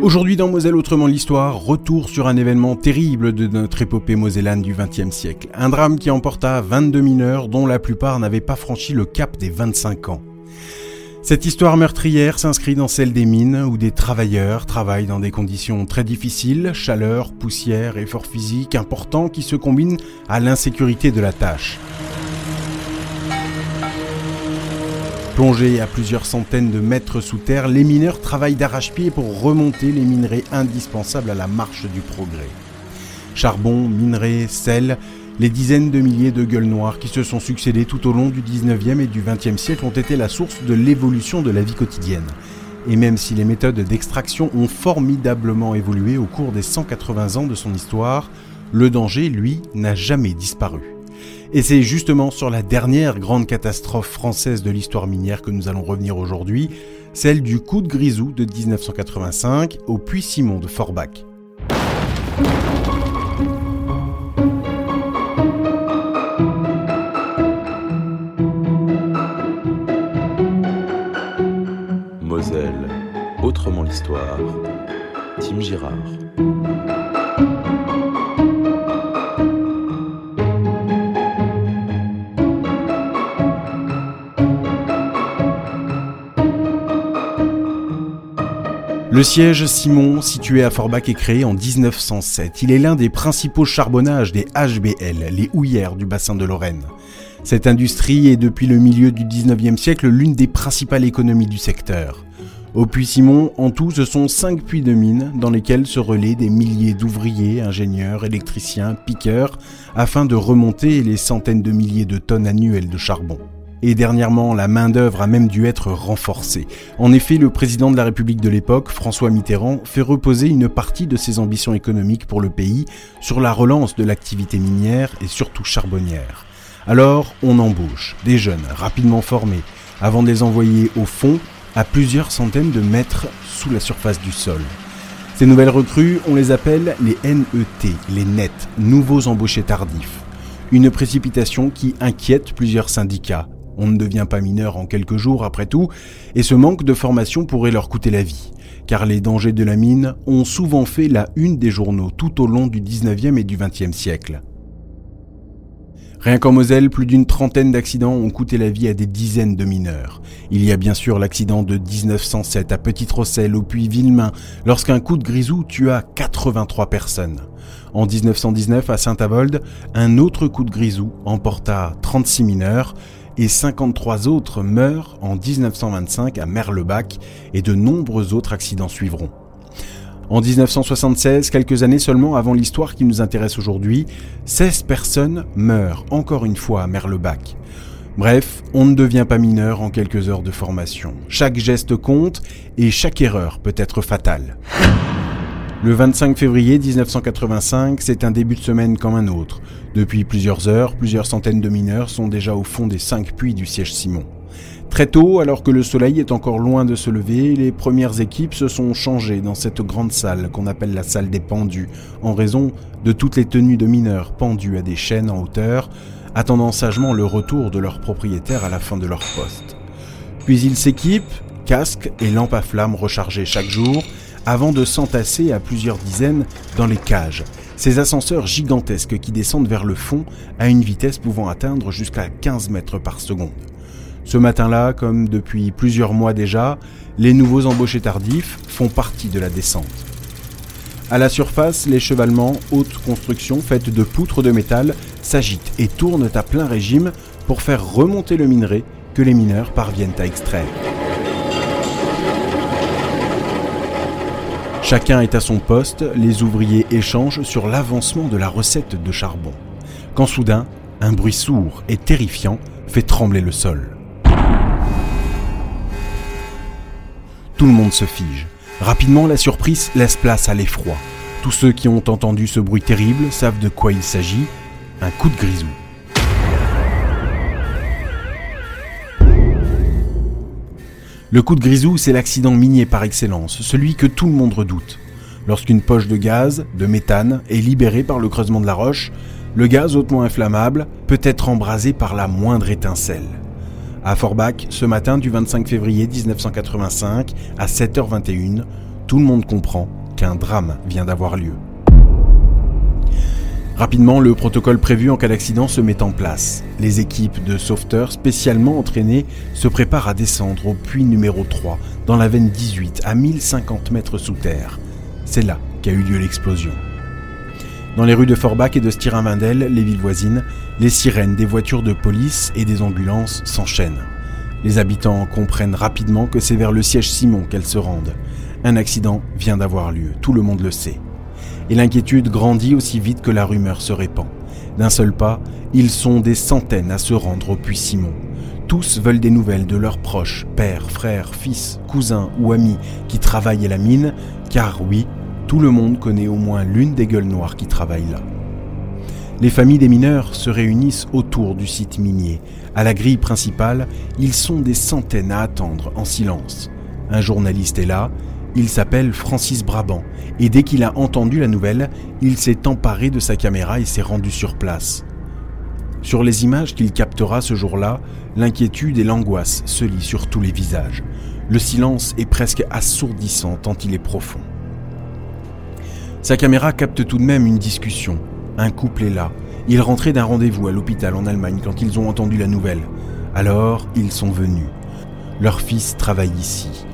Aujourd'hui dans Moselle Autrement l'Histoire, retour sur un événement terrible de notre épopée mosellane du XXe siècle. Un drame qui emporta 22 mineurs dont la plupart n'avaient pas franchi le cap des 25 ans. Cette histoire meurtrière s'inscrit dans celle des mines où des travailleurs travaillent dans des conditions très difficiles, chaleur, poussière, effort physique importants qui se combinent à l'insécurité de la tâche. Plongés à plusieurs centaines de mètres sous terre, les mineurs travaillent d'arrache-pied pour remonter les minerais indispensables à la marche du progrès. Charbon, minerais, sel, les dizaines de milliers de gueules noires qui se sont succédées tout au long du 19e et du 20e siècle ont été la source de l'évolution de la vie quotidienne. Et même si les méthodes d'extraction ont formidablement évolué au cours des 180 ans de son histoire, le danger, lui, n'a jamais disparu. Et c'est justement sur la dernière grande catastrophe française de l'histoire minière que nous allons revenir aujourd'hui, celle du coup de grisou de 1985 au puits Simon de Forbach. Moselle, autrement l'histoire. Tim Girard. Le siège Simon, situé à Forbach, est créé en 1907. Il est l'un des principaux charbonnages des HBL, les houillères du bassin de Lorraine. Cette industrie est depuis le milieu du 19e siècle l'une des principales économies du secteur. Au puits Simon, en tout, ce sont cinq puits de mine dans lesquels se relaient des milliers d'ouvriers, ingénieurs, électriciens, piqueurs, afin de remonter les centaines de milliers de tonnes annuelles de charbon. Et dernièrement, la main-d'œuvre a même dû être renforcée. En effet, le président de la République de l'époque, François Mitterrand, fait reposer une partie de ses ambitions économiques pour le pays sur la relance de l'activité minière et surtout charbonnière. Alors, on embauche des jeunes rapidement formés avant de les envoyer au fond à plusieurs centaines de mètres sous la surface du sol. Ces nouvelles recrues, on les appelle les NET, les NET, nouveaux embauchés tardifs. Une précipitation qui inquiète plusieurs syndicats, on ne devient pas mineur en quelques jours après tout, et ce manque de formation pourrait leur coûter la vie, car les dangers de la mine ont souvent fait la une des journaux tout au long du 19e et du 20e siècle. Rien qu'en Moselle, plus d'une trentaine d'accidents ont coûté la vie à des dizaines de mineurs. Il y a bien sûr l'accident de 1907 à Petite-Rosselle au puits Villemain, lorsqu'un coup de grisou tua 83 personnes. En 1919 à Saint-Avold, un autre coup de grisou emporta 36 mineurs et 53 autres meurent en 1925 à Merlebach et de nombreux autres accidents suivront. En 1976, quelques années seulement avant l'histoire qui nous intéresse aujourd'hui, 16 personnes meurent encore une fois à Merlebach. Bref, on ne devient pas mineur en quelques heures de formation. Chaque geste compte et chaque erreur peut être fatale. Le 25 février 1985, c'est un début de semaine comme un autre. Depuis plusieurs heures, plusieurs centaines de mineurs sont déjà au fond des cinq puits du siège Simon. Très tôt, alors que le soleil est encore loin de se lever, les premières équipes se sont changées dans cette grande salle qu'on appelle la salle des pendus, en raison de toutes les tenues de mineurs pendus à des chaînes en hauteur, attendant sagement le retour de leur propriétaire à la fin de leur poste. Puis ils s'équipent, casques et lampes à flammes rechargées chaque jour, avant de s'entasser à plusieurs dizaines dans les cages, ces ascenseurs gigantesques qui descendent vers le fond à une vitesse pouvant atteindre jusqu'à 15 mètres par seconde. Ce matin-là, comme depuis plusieurs mois déjà, les nouveaux embauchés tardifs font partie de la descente. À la surface, les chevalements, haute construction faite de poutres de métal, s'agitent et tournent à plein régime pour faire remonter le minerai que les mineurs parviennent à extraire. Chacun est à son poste, les ouvriers échangent sur l'avancement de la recette de charbon. Quand soudain, un bruit sourd et terrifiant fait trembler le sol. Tout le monde se fige. Rapidement, la surprise laisse place à l'effroi. Tous ceux qui ont entendu ce bruit terrible savent de quoi il s'agit, un coup de grisou. Le coup de grisou, c'est l'accident minier par excellence, celui que tout le monde redoute. Lorsqu'une poche de gaz, de méthane, est libérée par le creusement de la roche, le gaz hautement inflammable peut être embrasé par la moindre étincelle. À Forbach, ce matin du 25 février 1985, à 7h21, tout le monde comprend qu'un drame vient d'avoir lieu. Rapidement, le protocole prévu en cas d'accident se met en place. Les équipes de sauveteurs spécialement entraînées se préparent à descendre au puits numéro 3, dans la veine 18, à 1050 mètres sous terre. C'est là qu'a eu lieu l'explosion. Dans les rues de Forbach et de Stirinvindel, les villes voisines, les sirènes des voitures de police et des ambulances s'enchaînent. Les habitants comprennent rapidement que c'est vers le siège Simon qu'elles se rendent. Un accident vient d'avoir lieu, tout le monde le sait et l'inquiétude grandit aussi vite que la rumeur se répand. D'un seul pas, ils sont des centaines à se rendre au puits Simon. Tous veulent des nouvelles de leurs proches, pères, frères, fils, cousins ou amis qui travaillent à la mine, car oui, tout le monde connaît au moins l'une des gueules noires qui travaillent là. Les familles des mineurs se réunissent autour du site minier. À la grille principale, ils sont des centaines à attendre en silence. Un journaliste est là, il s'appelle Francis Brabant, et dès qu'il a entendu la nouvelle, il s'est emparé de sa caméra et s'est rendu sur place. Sur les images qu'il captera ce jour-là, l'inquiétude et l'angoisse se lient sur tous les visages. Le silence est presque assourdissant tant il est profond. Sa caméra capte tout de même une discussion. Un couple est là. Ils rentraient d'un rendez-vous à l'hôpital en Allemagne quand ils ont entendu la nouvelle. Alors, ils sont venus. Leur fils travaille ici.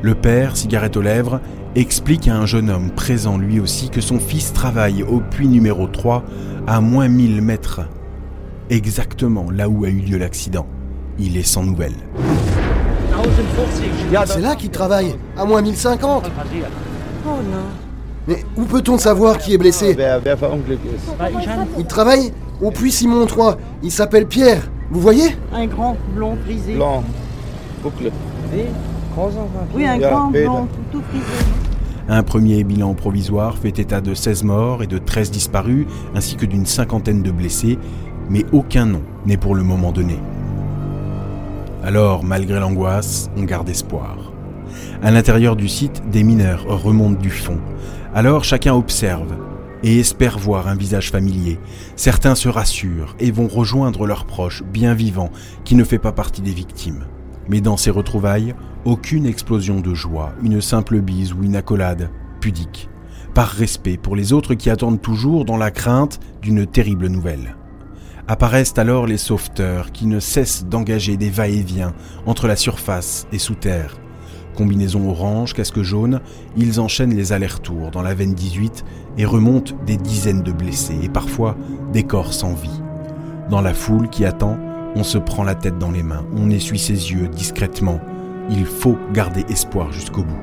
Le père, cigarette aux lèvres, explique à un jeune homme présent lui aussi que son fils travaille au puits numéro 3 à moins 1000 mètres, exactement là où a eu lieu l'accident. Il est sans nouvelles. C'est là qu'il travaille, à moins 1050. Oh non. Mais où peut-on savoir qui est blessé? Il travaille au puits Simon 3. Il s'appelle Pierre. Vous voyez? Un grand blond frisé. Blanc, boucle. Oui, un grand tout, tout frisé. Un premier bilan provisoire fait état de 16 morts et de 13 disparus, ainsi que d'une cinquantaine de blessés, mais aucun nom n'est pour le moment donné. Alors, malgré l'angoisse, on garde espoir. À l'intérieur du site, des mineurs remontent du fond. Alors chacun observe et espère voir un visage familier. Certains se rassurent et vont rejoindre leurs proches bien vivants qui ne fait pas partie des victimes. Mais dans ces retrouvailles, aucune explosion de joie, une simple bise ou une accolade, pudique, par respect pour les autres qui attendent toujours dans la crainte d'une terrible nouvelle. Apparaissent alors les sauveteurs qui ne cessent d'engager des va-et-vient entre la surface et sous terre. Combinaison orange, casque jaune, ils enchaînent les allers-retours dans la veine 18 et remontent des dizaines de blessés et parfois des corps sans vie. Dans la foule qui attend, on se prend la tête dans les mains, on essuie ses yeux discrètement. Il faut garder espoir jusqu'au bout.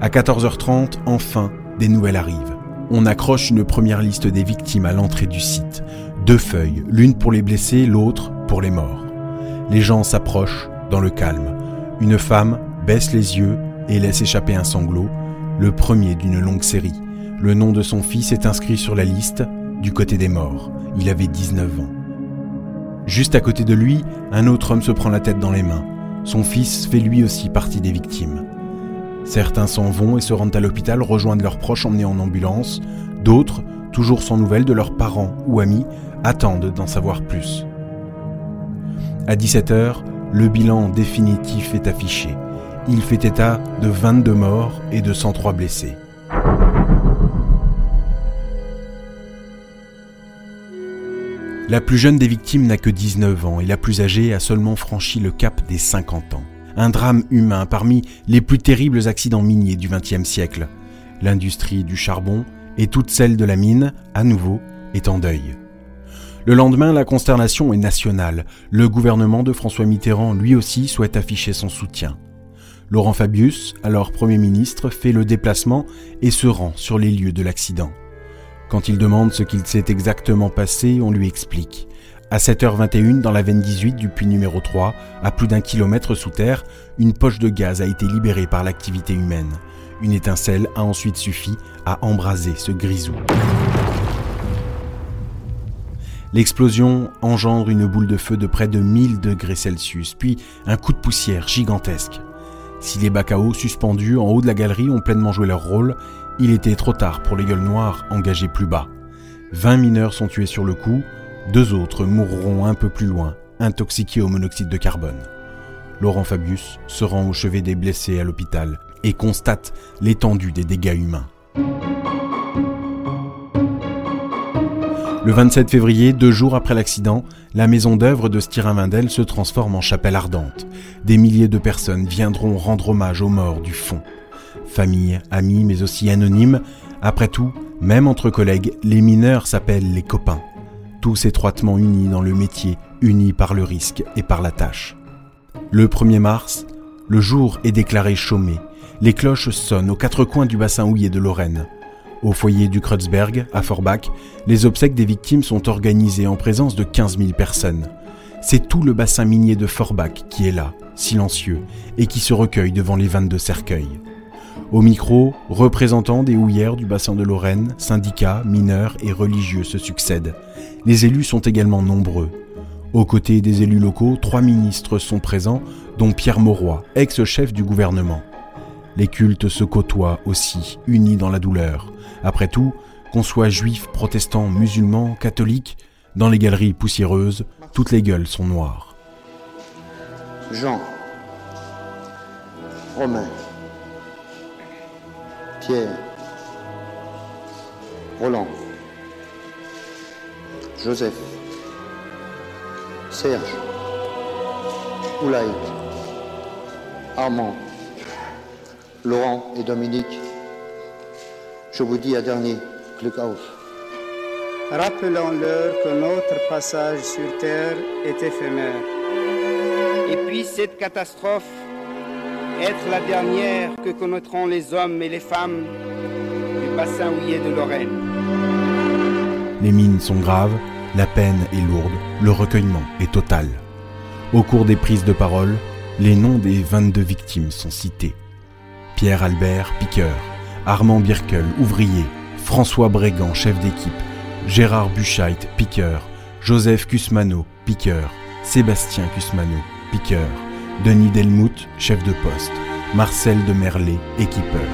À 14h30, enfin, des nouvelles arrivent. On accroche une première liste des victimes à l'entrée du site. Deux feuilles, l'une pour les blessés, l'autre pour les morts. Les gens s'approchent dans le calme. Une femme baisse les yeux et laisse échapper un sanglot, le premier d'une longue série. Le nom de son fils est inscrit sur la liste du côté des morts. Il avait 19 ans. Juste à côté de lui, un autre homme se prend la tête dans les mains. Son fils fait lui aussi partie des victimes. Certains s'en vont et se rendent à l'hôpital rejoindre leurs proches emmenés en ambulance. D'autres, toujours sans nouvelles de leurs parents ou amis, attendent d'en savoir plus. À 17h, le bilan définitif est affiché. Il fait état de 22 morts et de 103 blessés. La plus jeune des victimes n'a que 19 ans et la plus âgée a seulement franchi le cap des 50 ans. Un drame humain parmi les plus terribles accidents miniers du XXe siècle. L'industrie du charbon et toute celle de la mine, à nouveau, est en deuil. Le lendemain, la consternation est nationale. Le gouvernement de François Mitterrand, lui aussi, souhaite afficher son soutien. Laurent Fabius, alors Premier ministre, fait le déplacement et se rend sur les lieux de l'accident. Quand il demande ce qu'il s'est exactement passé, on lui explique. À 7h21, dans la veine 18 du puits numéro 3, à plus d'un kilomètre sous terre, une poche de gaz a été libérée par l'activité humaine. Une étincelle a ensuite suffi à embraser ce grisou. L'explosion engendre une boule de feu de près de 1000 degrés Celsius, puis un coup de poussière gigantesque. Si les eau suspendus en haut de la galerie ont pleinement joué leur rôle, il était trop tard pour les gueules noires engagées plus bas. 20 mineurs sont tués sur le coup, deux autres mourront un peu plus loin, intoxiqués au monoxyde de carbone. Laurent Fabius se rend au chevet des blessés à l'hôpital et constate l'étendue des dégâts humains. Le 27 février, deux jours après l'accident, la maison d'œuvre de Styrin-Vindel se transforme en chapelle ardente. Des milliers de personnes viendront rendre hommage aux morts du fond. Familles, amis, mais aussi anonymes. Après tout, même entre collègues, les mineurs s'appellent les copains tous étroitement unis dans le métier, unis par le risque et par la tâche. Le 1er mars, le jour est déclaré chômé. Les cloches sonnent aux quatre coins du bassin houillé de Lorraine. Au foyer du Kreuzberg, à Forbach, les obsèques des victimes sont organisées en présence de 15 000 personnes. C'est tout le bassin minier de Forbach qui est là, silencieux, et qui se recueille devant les 22 cercueils. Au micro, représentants des houillères du bassin de Lorraine, syndicats, mineurs et religieux se succèdent. Les élus sont également nombreux. Aux côtés des élus locaux, trois ministres sont présents, dont Pierre Mauroy, ex-chef du gouvernement. Les cultes se côtoient aussi, unis dans la douleur. Après tout, qu'on soit juif, protestant, musulman, catholique, dans les galeries poussiéreuses, toutes les gueules sont noires. Jean, Romain, Pierre, Roland, Joseph, Serge, Oulaï, Armand, Laurent et Dominique, je vous dis à dernier, click off. Rappelons-leur que notre passage sur Terre est éphémère. Et puis cette catastrophe être la dernière que connaîtront les hommes et les femmes du bassin houillé de Lorraine. Les mines sont graves, la peine est lourde, le recueillement est total. Au cours des prises de parole, les noms des 22 victimes sont cités. Pierre Albert, piqueur, Armand Birkel, ouvrier, François Brégan, chef d'équipe, Gérard Buchheit, piqueur, Joseph Cusmano, piqueur, Sébastien Cusmano, piqueur, Denis Delmout, chef de poste, Marcel de Merlet, équipeur,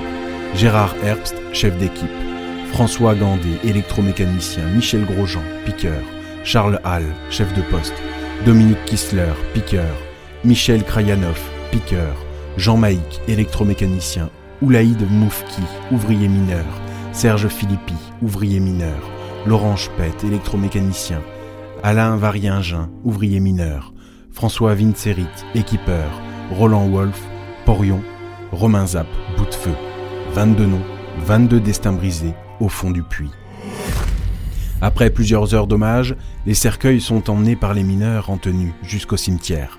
Gérard Herbst, chef d'équipe, François Gandé, électromécanicien, Michel Grosjean, piqueur, Charles Hall, chef de poste, Dominique Kissler, piqueur, Michel Krayanov, piqueur, Jean Maïc, électromécanicien, Oulaïd Moufki, ouvrier mineur, Serge Philippi, ouvrier mineur, Laurent Spett, électromécanicien, Alain Variengin, ouvrier mineur, François Vincerit, équipeur, Roland Wolf, Porion, Romain Zap, bout de feu. 22 noms, 22 destins brisés au fond du puits. Après plusieurs heures d'hommage, les cercueils sont emmenés par les mineurs en tenue jusqu'au cimetière.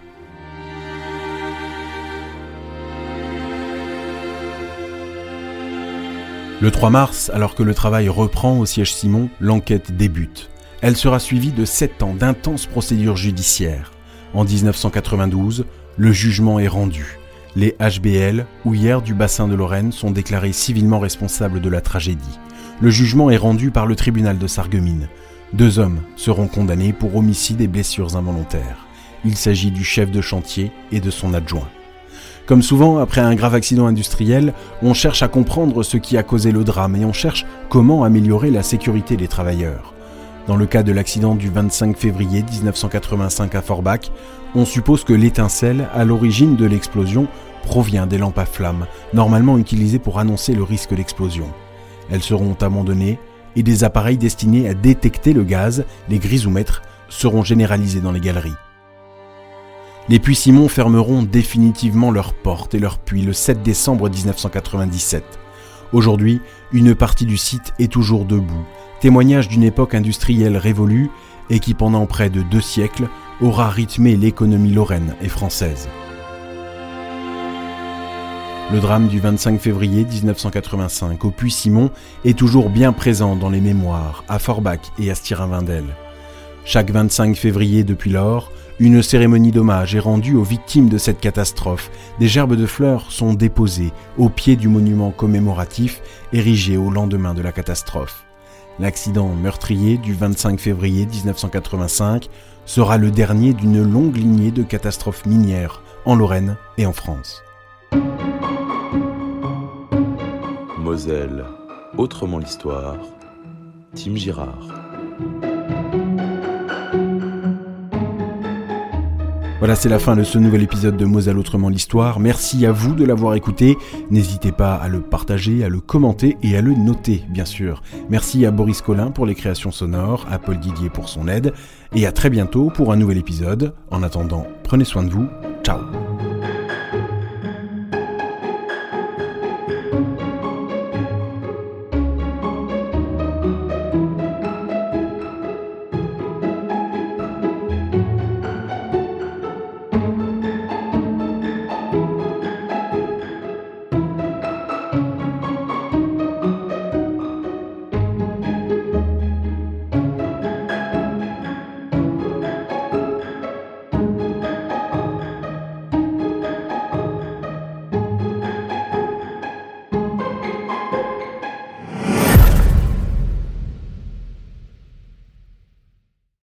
Le 3 mars, alors que le travail reprend au siège Simon, l'enquête débute. Elle sera suivie de 7 ans d'intenses procédures judiciaires. En 1992, le jugement est rendu. Les HBL, houillères du bassin de Lorraine, sont déclarés civilement responsables de la tragédie. Le jugement est rendu par le tribunal de Sarreguemines. Deux hommes seront condamnés pour homicide et blessures involontaires. Il s'agit du chef de chantier et de son adjoint. Comme souvent, après un grave accident industriel, on cherche à comprendre ce qui a causé le drame et on cherche comment améliorer la sécurité des travailleurs. Dans le cas de l'accident du 25 février 1985 à Forbach, on suppose que l'étincelle à l'origine de l'explosion provient des lampes à flammes, normalement utilisées pour annoncer le risque d'explosion. Elles seront abandonnées et des appareils destinés à détecter le gaz, les grisomètres, seront généralisés dans les galeries. Les puits Simon fermeront définitivement leurs portes et leurs puits le 7 décembre 1997. Aujourd'hui, une partie du site est toujours debout témoignage d'une époque industrielle révolue et qui pendant près de deux siècles aura rythmé l'économie lorraine et française. Le drame du 25 février 1985 au Puy-Simon est toujours bien présent dans les mémoires à Forbach et à Styrin-Vindel. Chaque 25 février depuis lors, une cérémonie d'hommage est rendue aux victimes de cette catastrophe. Des gerbes de fleurs sont déposées au pied du monument commémoratif érigé au lendemain de la catastrophe. L'accident meurtrier du 25 février 1985 sera le dernier d'une longue lignée de catastrophes minières en Lorraine et en France. Moselle, autrement l'histoire. Tim Girard. Voilà, c'est la fin de ce nouvel épisode de Moselle Autrement l'Histoire. Merci à vous de l'avoir écouté. N'hésitez pas à le partager, à le commenter et à le noter, bien sûr. Merci à Boris Collin pour les créations sonores, à Paul Didier pour son aide, et à très bientôt pour un nouvel épisode. En attendant, prenez soin de vous. Ciao